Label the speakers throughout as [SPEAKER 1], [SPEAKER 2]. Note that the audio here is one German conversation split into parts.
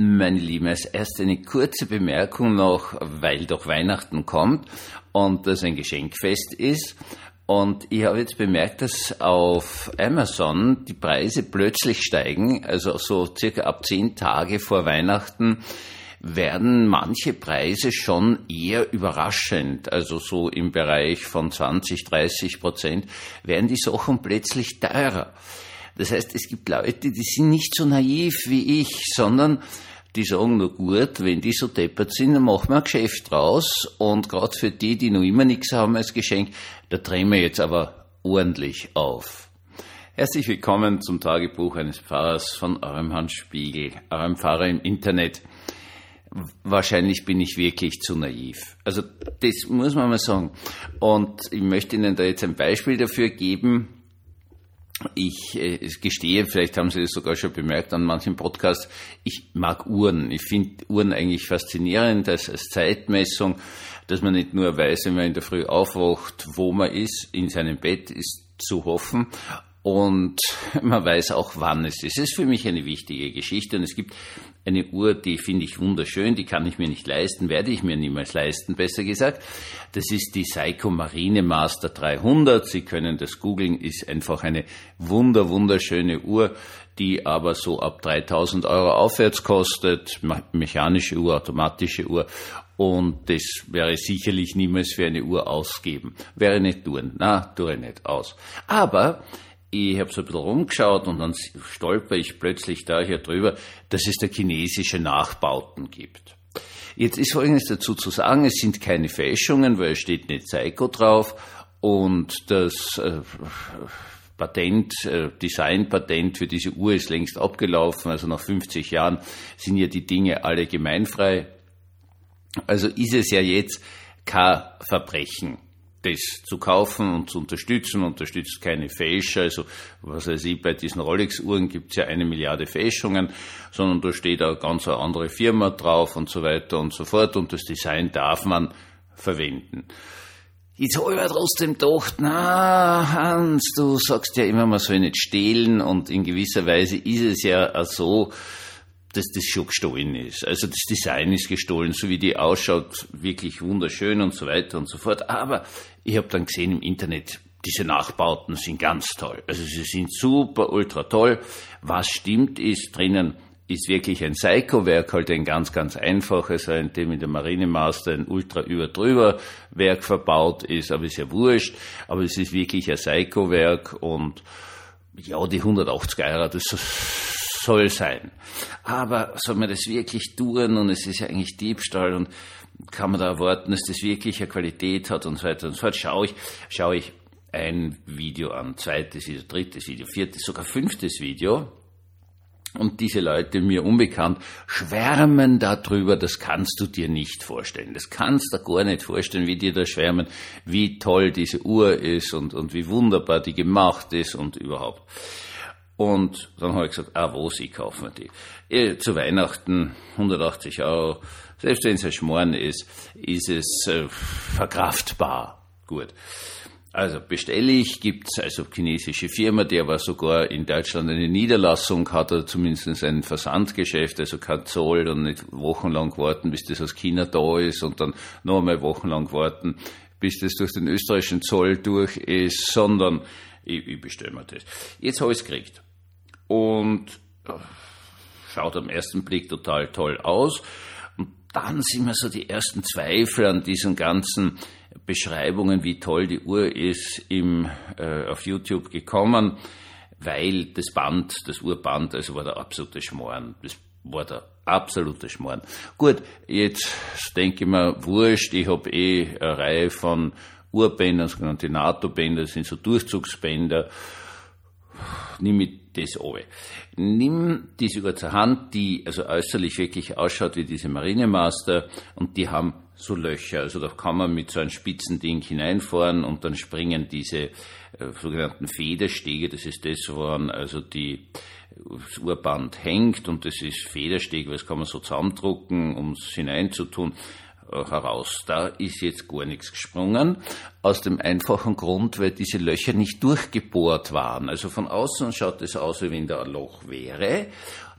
[SPEAKER 1] Meine Lieben, als erst eine kurze Bemerkung noch, weil doch Weihnachten kommt und das ein Geschenkfest ist. Und ich habe jetzt bemerkt, dass auf Amazon die Preise plötzlich steigen, also so circa ab zehn Tage vor Weihnachten werden manche Preise schon eher überraschend, also so im Bereich von 20, 30 Prozent, werden die Sachen plötzlich teurer. Das heißt, es gibt Leute, die sind nicht so naiv wie ich, sondern die sagen nur gut, wenn die so deppert sind, dann machen wir ein Geschäft draus. Und gerade für die, die noch immer nichts haben als Geschenk, da drehen wir jetzt aber ordentlich auf. Herzlich willkommen zum Tagebuch eines Pfarrers von eurem Hans Spiegel, eurem Pfarrer im Internet. Wahrscheinlich bin ich wirklich zu naiv. Also das muss man mal sagen. Und ich möchte Ihnen da jetzt ein Beispiel dafür geben, ich äh, gestehe, vielleicht haben Sie das sogar schon bemerkt an manchen Podcasts, ich mag Uhren. Ich finde Uhren eigentlich faszinierend als, als Zeitmessung, dass man nicht nur weiß, wenn man in der Früh aufwacht, wo man ist, in seinem Bett ist zu hoffen, und man weiß auch, wann es ist. Es ist für mich eine wichtige Geschichte und es gibt eine Uhr, die finde ich wunderschön, die kann ich mir nicht leisten, werde ich mir niemals leisten, besser gesagt. Das ist die Seiko Marine Master 300. Sie können das googeln, ist einfach eine wunder, wunderschöne Uhr, die aber so ab 3000 Euro aufwärts kostet. Mechanische Uhr, automatische Uhr. Und das wäre sicherlich niemals für eine Uhr ausgeben. Wäre nicht tun. Na, tue ich nicht aus. Aber ich habe so ein bisschen rumgeschaut und dann stolper ich plötzlich da hier drüber, dass es da chinesische Nachbauten gibt. Jetzt ist Folgendes dazu zu sagen, es sind keine Fälschungen, weil es steht nicht Seiko drauf und das äh, Patent, äh, Designpatent für diese Uhr ist längst abgelaufen, also nach 50 Jahren sind ja die Dinge alle gemeinfrei. Also ist es ja jetzt kein Verbrechen das zu kaufen und zu unterstützen, unterstützt keine Fälscher. Also, was weiß ich, bei diesen Rolex-Uhren gibt es ja eine Milliarde Fälschungen, sondern da steht eine ganz andere Firma drauf und so weiter und so fort und das Design darf man verwenden. Jetzt habe ich aber trotzdem gedacht, na, Hans, du sagst ja immer, man soll nicht stehlen und in gewisser Weise ist es ja so, dass das schon gestohlen ist. Also das Design ist gestohlen, so wie die ausschaut, wirklich wunderschön und so weiter und so fort. Aber ich habe dann gesehen im Internet, diese Nachbauten sind ganz toll. Also sie sind super, ultra toll. Was stimmt ist drinnen, ist wirklich ein Psycho-Werk, halt ein ganz, ganz einfaches, in dem in der Marinemaster ein ultra über drüber Werk verbaut ist, aber ist ja wurscht. Aber es ist wirklich ein Psycho-Werk und ja, die 180 Euro, das soll sein. Aber soll man das wirklich tun und es ist ja eigentlich Diebstahl und kann man da erwarten, dass das wirklich eine Qualität hat und so weiter und so fort. Schaue ich, schaue ich ein Video an, zweites Video, drittes Video, viertes, sogar fünftes Video. Und diese Leute, mir unbekannt, schwärmen darüber, das kannst du dir nicht vorstellen. Das kannst du gar nicht vorstellen, wie die da schwärmen, wie toll diese Uhr ist und, und wie wunderbar die gemacht ist und überhaupt. Und dann habe ich gesagt, ah, wo sie kaufen wir die? Eh, zu Weihnachten 180 Euro, selbst wenn es ein Schmoren ist, ist es äh, verkraftbar. Gut. Also bestelle ich, gibt's also chinesische Firma, die aber sogar in Deutschland eine Niederlassung hat oder zumindest ein Versandgeschäft, also kein Zoll und nicht wochenlang warten, bis das aus China da ist und dann noch einmal wochenlang warten, bis das durch den österreichischen Zoll durch ist, sondern ich, ich bestelle mir das. Jetzt habe ich es gekriegt und schaut am ersten Blick total toll aus. Und dann sind mir so die ersten Zweifel an diesen ganzen Beschreibungen, wie toll die Uhr ist, im, äh, auf YouTube gekommen, weil das Band, das Uhrband, also war der absolute Schmoren. Das war der absolute Schmoren. Gut, jetzt denke ich mir, wurscht, ich habe eh eine Reihe von Uhrbändern, sogenannte NATO-Bänder, das sind so Durchzugsbänder nimm mit das oben. Nimm diese Uhr zur Hand, die also äußerlich wirklich ausschaut wie diese Marinemaster und die haben so Löcher. Also da kann man mit so einem spitzen Ding hineinfahren und dann springen diese äh, sogenannten Federstege, das ist das, woran also die das Uhrband hängt und das ist Federsteg, weil das kann man so zusammendrucken, um es hineinzutun. Äh, heraus. Da ist jetzt gar nichts gesprungen, aus dem einfachen Grund, weil diese Löcher nicht durchgebohrt waren. Also von außen schaut es aus, wie wenn da ein Loch wäre,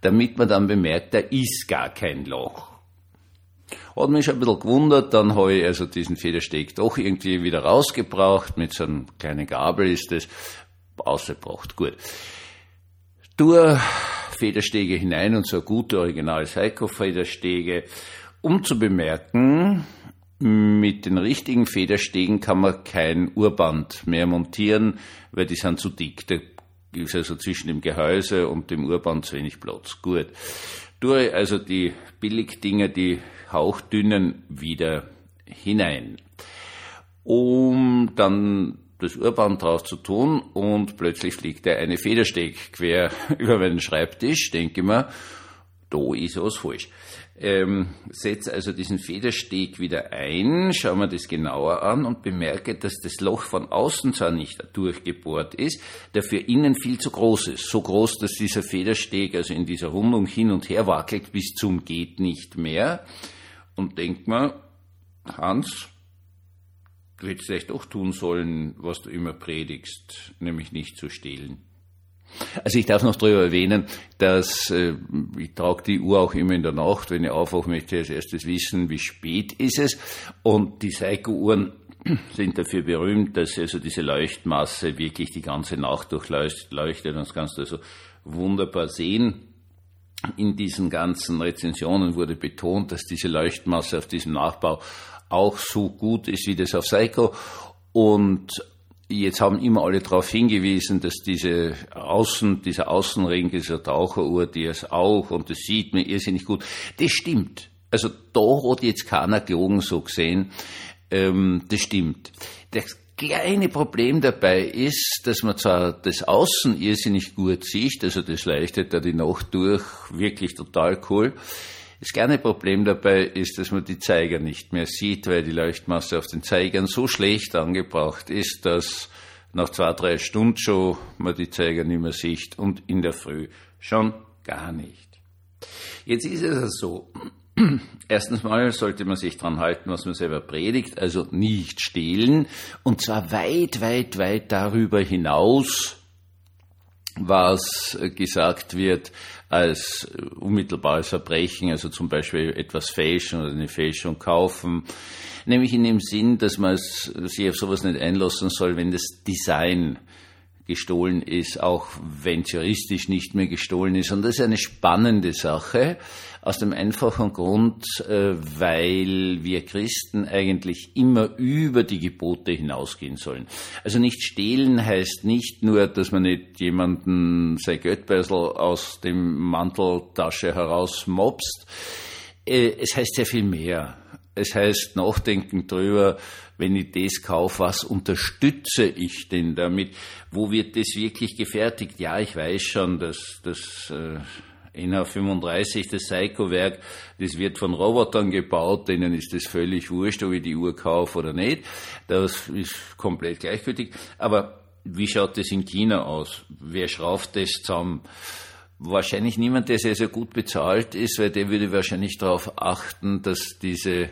[SPEAKER 1] damit man dann bemerkt, da ist gar kein Loch. Hat mich schon ein bisschen gewundert, dann habe ich also diesen Federsteg doch irgendwie wieder rausgebraucht, mit so einem kleinen Gabel ist das, ausgebracht, gut. Durch Federstege hinein und so gute original Seiko-Federstege, um zu bemerken, mit den richtigen Federstegen kann man kein Urband mehr montieren, weil die sind zu dick. Da ist also zwischen dem Gehäuse und dem Urband zu wenig Platz. Gut. Tue also die Billigdinger, die hauchdünnen, wieder hinein. Um dann das Urband drauf zu tun und plötzlich fliegt der eine Federsteg quer über meinen Schreibtisch, denke ich mir, da ist was falsch. Ähm, setze also diesen Federsteg wieder ein, schaue mir das genauer an und bemerke, dass das Loch von außen zwar nicht durchgebohrt ist, dafür innen viel zu groß ist. So groß, dass dieser Federsteg also in dieser Rundung hin und her wackelt bis zum geht nicht mehr. Und denkt mir, Hans, du hättest vielleicht doch tun sollen, was du immer predigst, nämlich nicht zu stehlen. Also ich darf noch darüber erwähnen, dass äh, ich trage die Uhr auch immer in der Nacht. Wenn ich aufwache, möchte ich als erstes wissen, wie spät ist es. Und die Seiko-Uhren sind dafür berühmt, dass also diese Leuchtmasse wirklich die ganze Nacht durchleuchtet. Das kannst du also wunderbar sehen. In diesen ganzen Rezensionen wurde betont, dass diese Leuchtmasse auf diesem Nachbau auch so gut ist wie das auf Seiko. Und Jetzt haben immer alle darauf hingewiesen, dass diese Außen, dieser Außenring dieser Taucheruhr, die es auch, und das sieht man irrsinnig gut, das stimmt. Also da hat jetzt keiner gelogen so gesehen, ähm, das stimmt. Das kleine Problem dabei ist, dass man zwar das Außen irrsinnig gut sieht, also das leuchtet da die Nacht durch, wirklich total cool, das kleine Problem dabei ist, dass man die Zeiger nicht mehr sieht, weil die Leuchtmasse auf den Zeigern so schlecht angebracht ist, dass nach zwei, drei Stunden schon man die Zeiger nicht mehr sieht und in der Früh schon gar nicht. Jetzt ist es so. Erstens mal sollte man sich dran halten, was man selber predigt, also nicht stehlen, und zwar weit, weit, weit darüber hinaus, was gesagt wird als unmittelbares Verbrechen, also zum Beispiel etwas fälschen oder eine Fälschung kaufen, nämlich in dem Sinn, dass man sich auf sowas nicht einlassen soll, wenn das Design gestohlen ist, auch wenn juristisch nicht mehr gestohlen ist. Und das ist eine spannende Sache, aus dem einfachen Grund, äh, weil wir Christen eigentlich immer über die Gebote hinausgehen sollen. Also nicht stehlen heißt nicht nur, dass man nicht jemanden sein Geldbeutel aus dem Manteltasche heraus mobst. Äh, es heißt sehr viel mehr. Es heißt nachdenken drüber, wenn ich das kaufe, was unterstütze ich denn damit? Wo wird das wirklich gefertigt? Ja, ich weiß schon, dass das äh, NH35, das Seiko-Werk, das wird von Robotern gebaut, denen ist das völlig wurscht, ob ich die Uhr kaufe oder nicht. Das ist komplett gleichgültig. Aber wie schaut das in China aus? Wer schraubt das zusammen? Wahrscheinlich niemand, der sehr, sehr gut bezahlt ist, weil der würde wahrscheinlich darauf achten, dass diese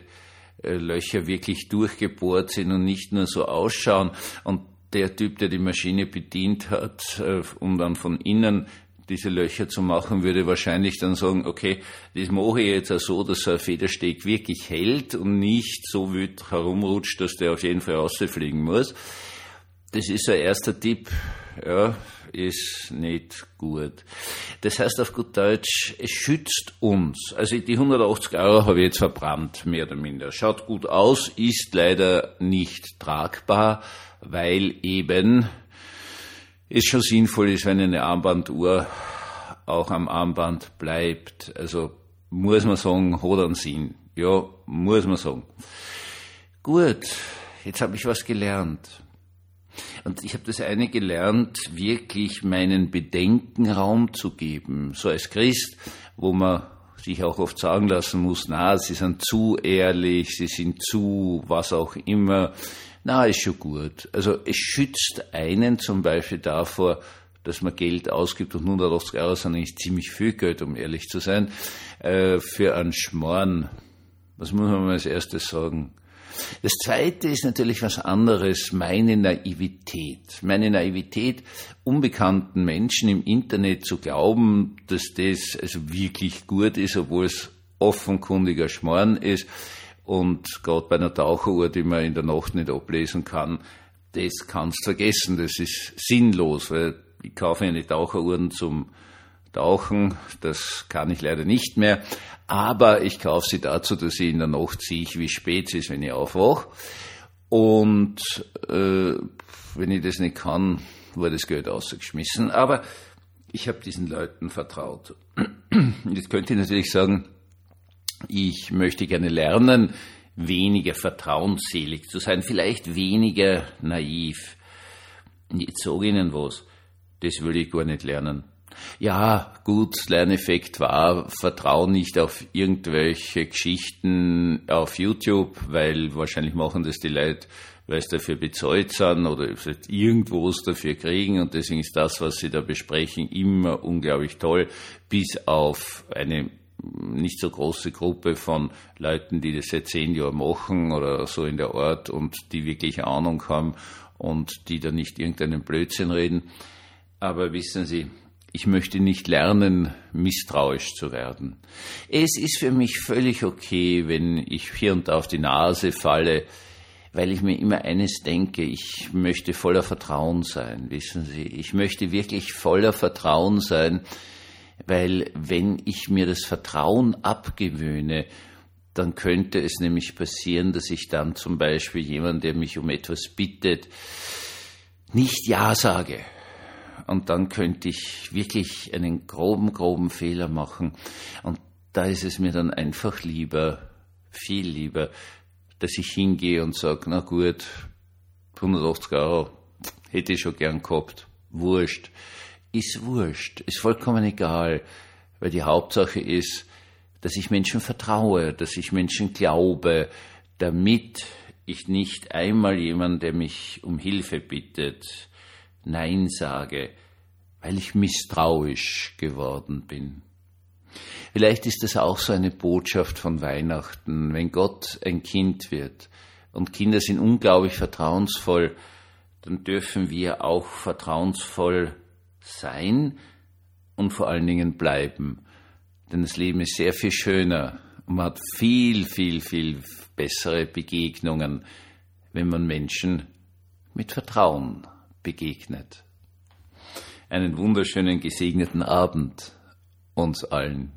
[SPEAKER 1] Löcher wirklich durchgebohrt sind und nicht nur so ausschauen. Und der Typ, der die Maschine bedient hat, äh, um dann von innen diese Löcher zu machen, würde wahrscheinlich dann sagen, okay, das mache ich jetzt auch so, dass so ein Federsteg wirklich hält und nicht so wild herumrutscht, dass der auf jeden Fall rausfliegen muss. Das ist ein erster Tipp, ja, ist nicht gut. Das heißt auf gut Deutsch, es schützt uns. Also die 180 Euro habe ich jetzt verbrannt, mehr oder minder. Schaut gut aus, ist leider nicht tragbar, weil eben es schon sinnvoll ist, wenn eine Armbanduhr auch am Armband bleibt. Also muss man sagen, hat einen Sinn. Ja, muss man sagen. Gut, jetzt habe ich was gelernt. Und ich habe das eine gelernt, wirklich meinen Bedenken Raum zu geben. So als Christ, wo man sich auch oft sagen lassen muss, na, sie sind zu ehrlich, sie sind zu was auch immer. Na, ist schon gut. Also es schützt einen zum Beispiel davor, dass man Geld ausgibt und 180 Euro sind eigentlich ziemlich viel Geld, um ehrlich zu sein, äh, für einen Schmarrn. Was muss man als erstes sagen? Das Zweite ist natürlich was anderes, meine Naivität. Meine Naivität, unbekannten Menschen im Internet zu glauben, dass das also wirklich gut ist, obwohl es offenkundiger Schmarrn ist und gerade bei einer Taucheruhr, die man in der Nacht nicht ablesen kann, das kannst vergessen, das ist sinnlos, weil ich kaufe eine Taucheruhren zum Tauchen, das kann ich leider nicht mehr, aber ich kaufe sie dazu, dass ich in der Nacht sehe, wie spät es ist, wenn ich aufwache. Und äh, wenn ich das nicht kann, wurde das Geld ausgeschmissen. Aber ich habe diesen Leuten vertraut. Jetzt könnte ich natürlich sagen, ich möchte gerne lernen, weniger vertrauensselig zu sein, vielleicht weniger naiv. Jetzt sage ich Ihnen was, das will ich gar nicht lernen. Ja, gut, Lerneffekt war, vertrau nicht auf irgendwelche Geschichten auf YouTube, weil wahrscheinlich machen das die Leute, weil sie dafür bezahlt sind oder irgendwo was dafür kriegen und deswegen ist das, was sie da besprechen, immer unglaublich toll, bis auf eine nicht so große Gruppe von Leuten, die das seit zehn Jahren machen oder so in der Art und die wirklich Ahnung haben und die da nicht irgendeinen Blödsinn reden. Aber wissen Sie, ich möchte nicht lernen, misstrauisch zu werden. Es ist für mich völlig okay, wenn ich hier und da auf die Nase falle, weil ich mir immer eines denke, ich möchte voller Vertrauen sein, wissen Sie, ich möchte wirklich voller Vertrauen sein, weil wenn ich mir das Vertrauen abgewöhne, dann könnte es nämlich passieren, dass ich dann zum Beispiel jemand, der mich um etwas bittet, nicht Ja sage. Und dann könnte ich wirklich einen groben, groben Fehler machen. Und da ist es mir dann einfach lieber, viel lieber, dass ich hingehe und sage, na gut, 180 Euro hätte ich schon gern gehabt. Wurscht ist wurscht, ist vollkommen egal, weil die Hauptsache ist, dass ich Menschen vertraue, dass ich Menschen glaube, damit ich nicht einmal jemand, der mich um Hilfe bittet, Nein sage, weil ich misstrauisch geworden bin. Vielleicht ist das auch so eine Botschaft von Weihnachten, wenn Gott ein Kind wird und Kinder sind unglaublich vertrauensvoll, dann dürfen wir auch vertrauensvoll sein und vor allen Dingen bleiben. Denn das Leben ist sehr viel schöner und man hat viel, viel, viel bessere Begegnungen, wenn man Menschen mit Vertrauen begegnet. Einen wunderschönen gesegneten Abend uns allen.